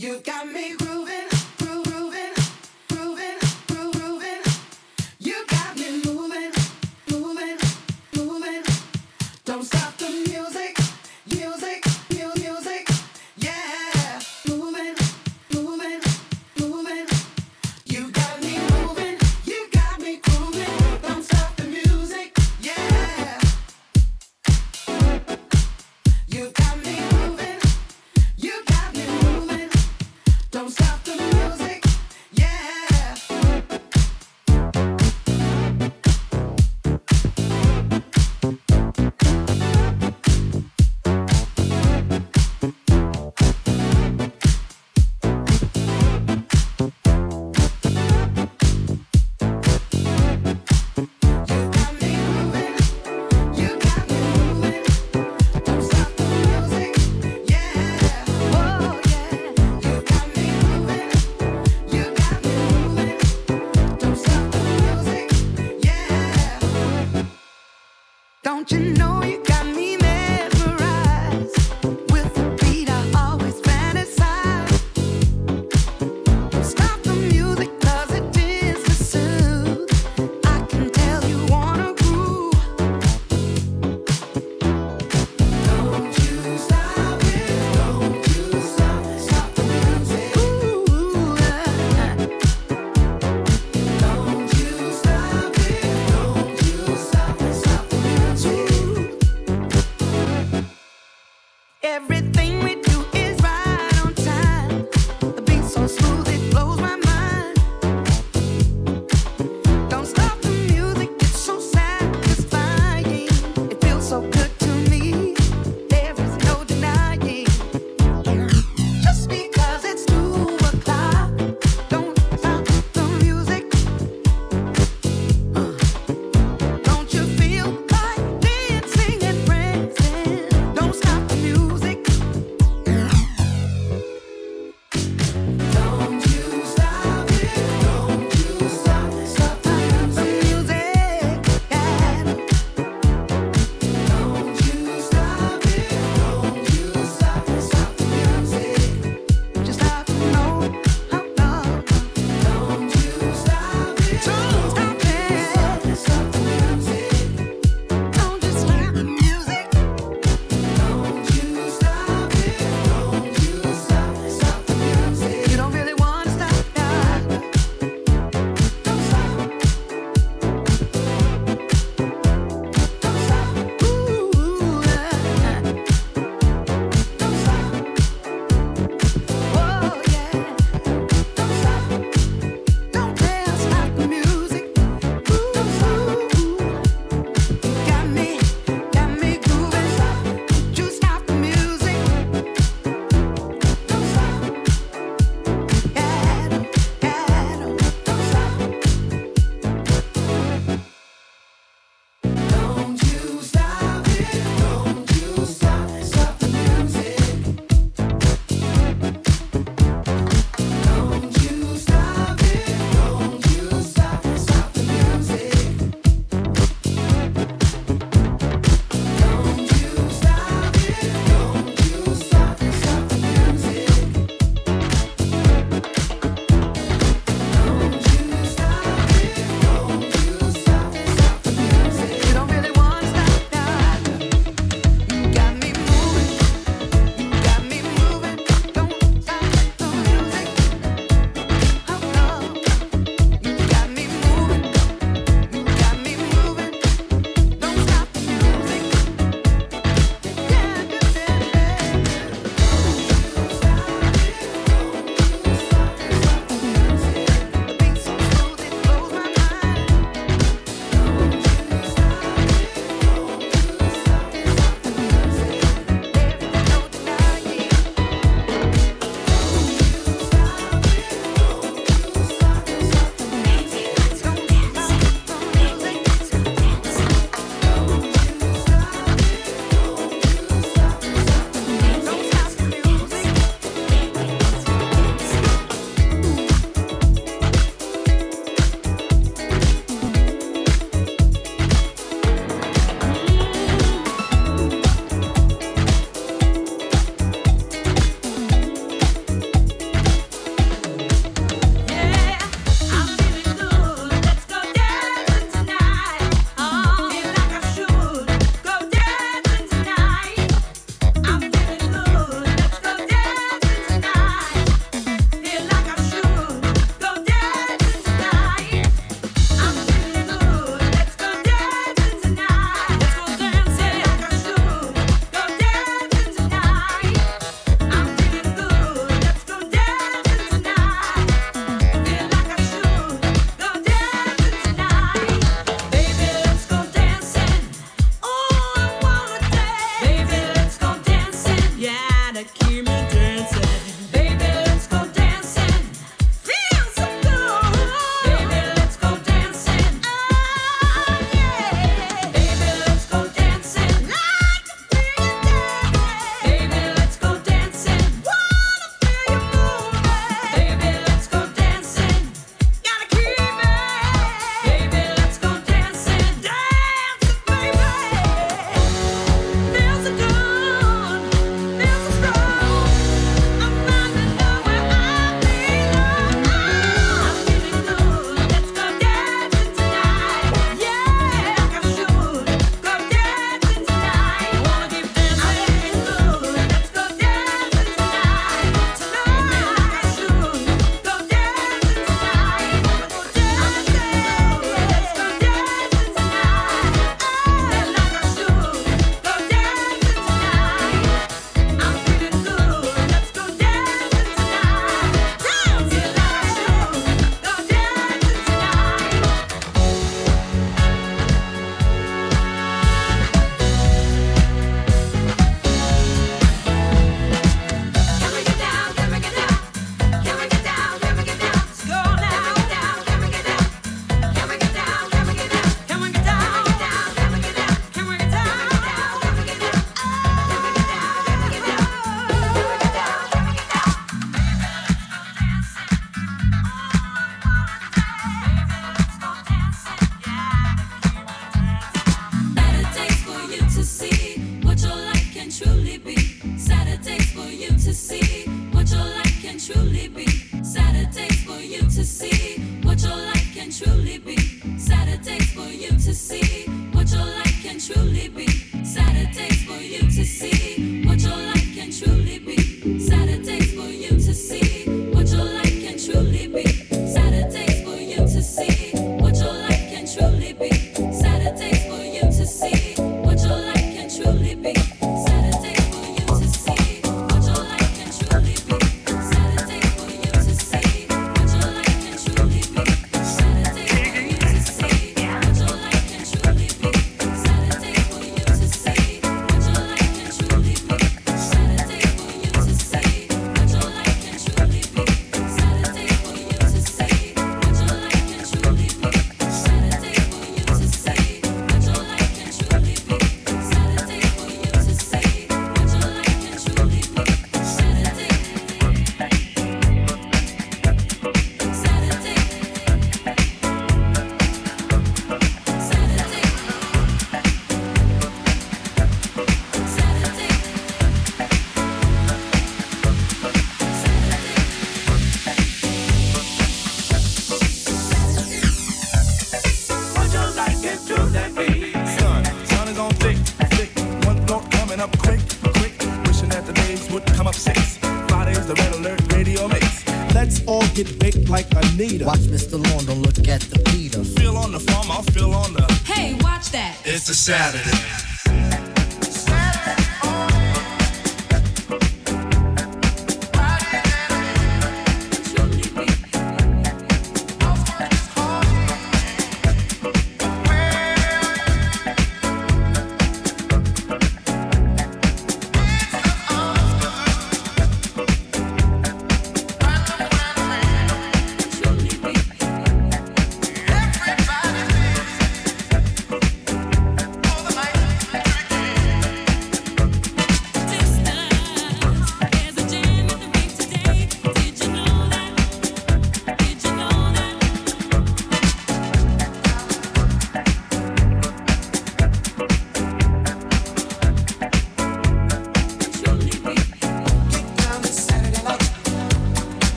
You got me grooving,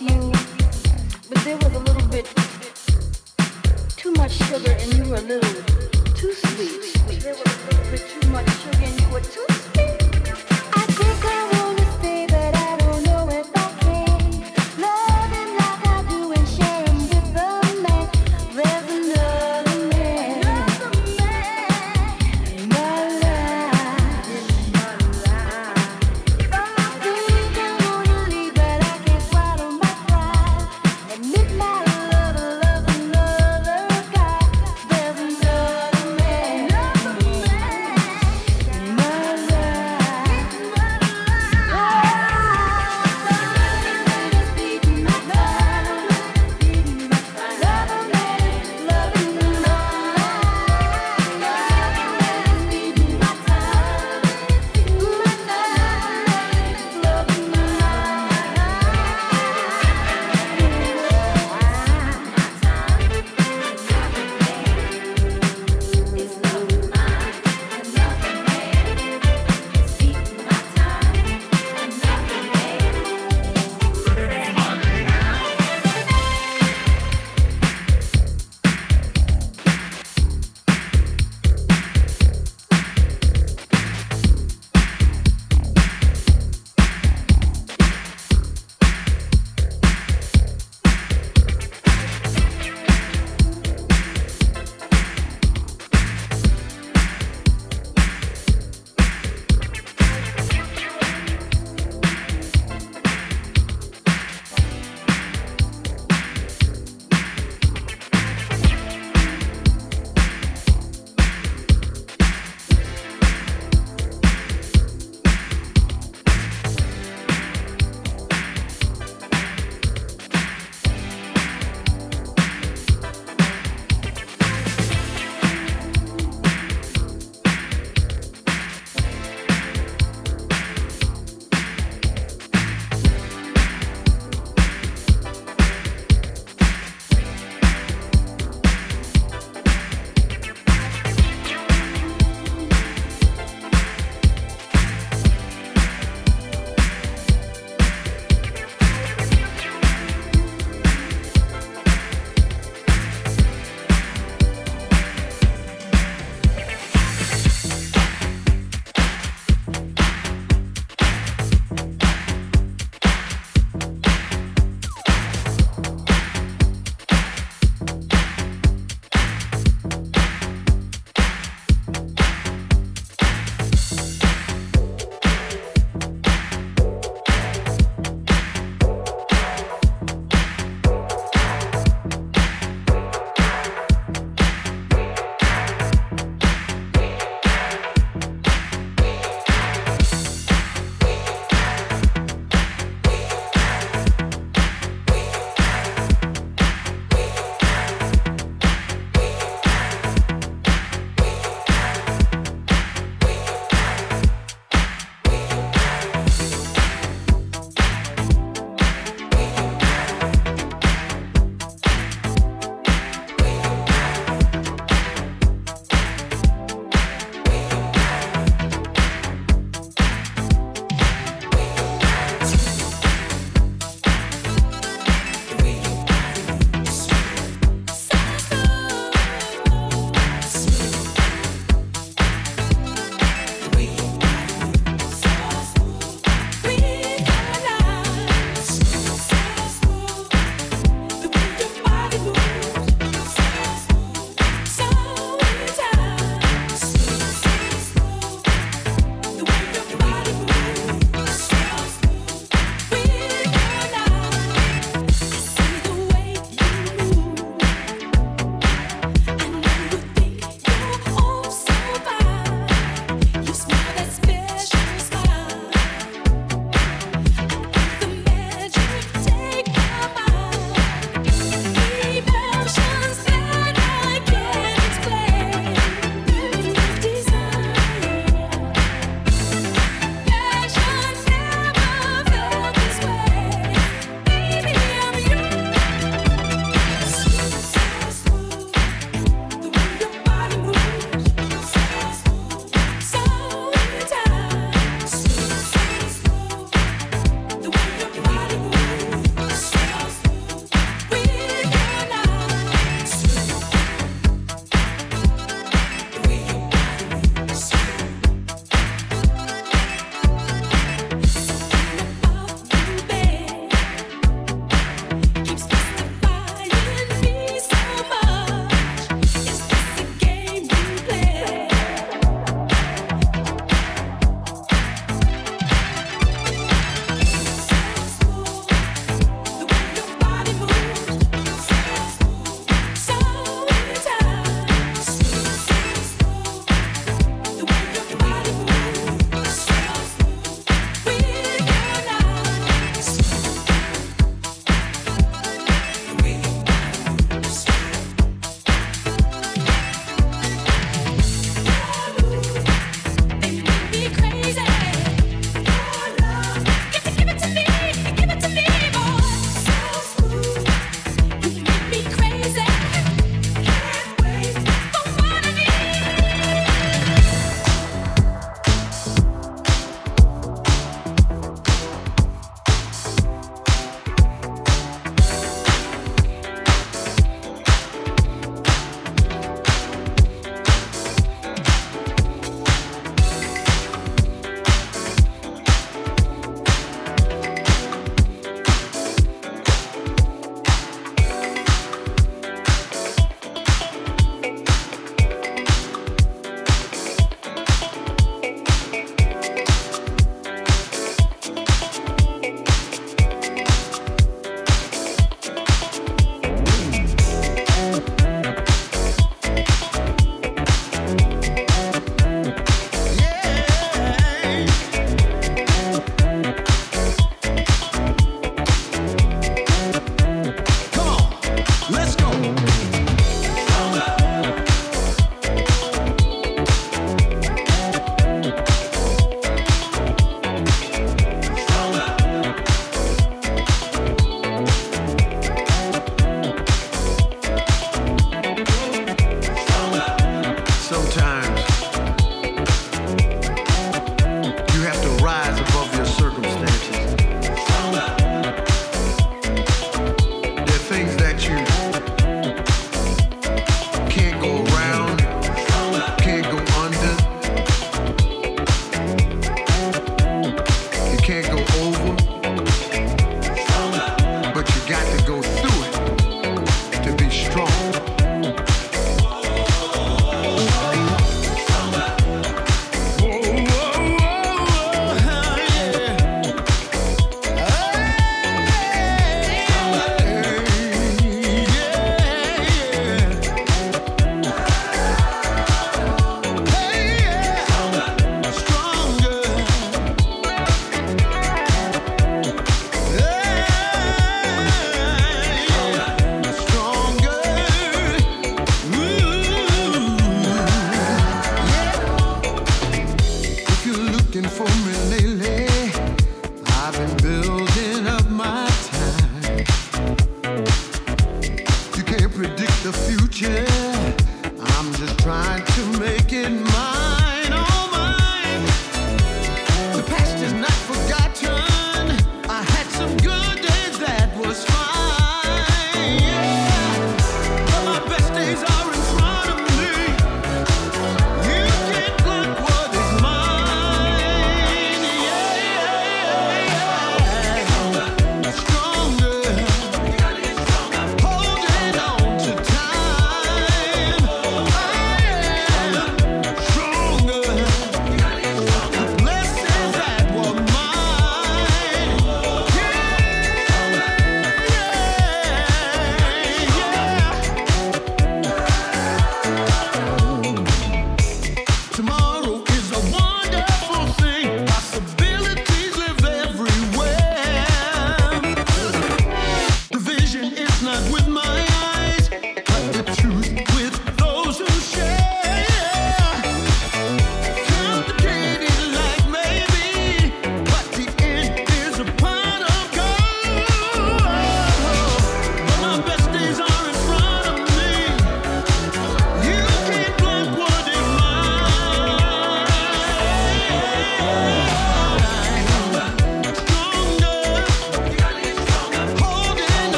you, but there was a little bit too much sugar and you were a little too sweet. There was a little bit too much sugar and you were too sweet. I think I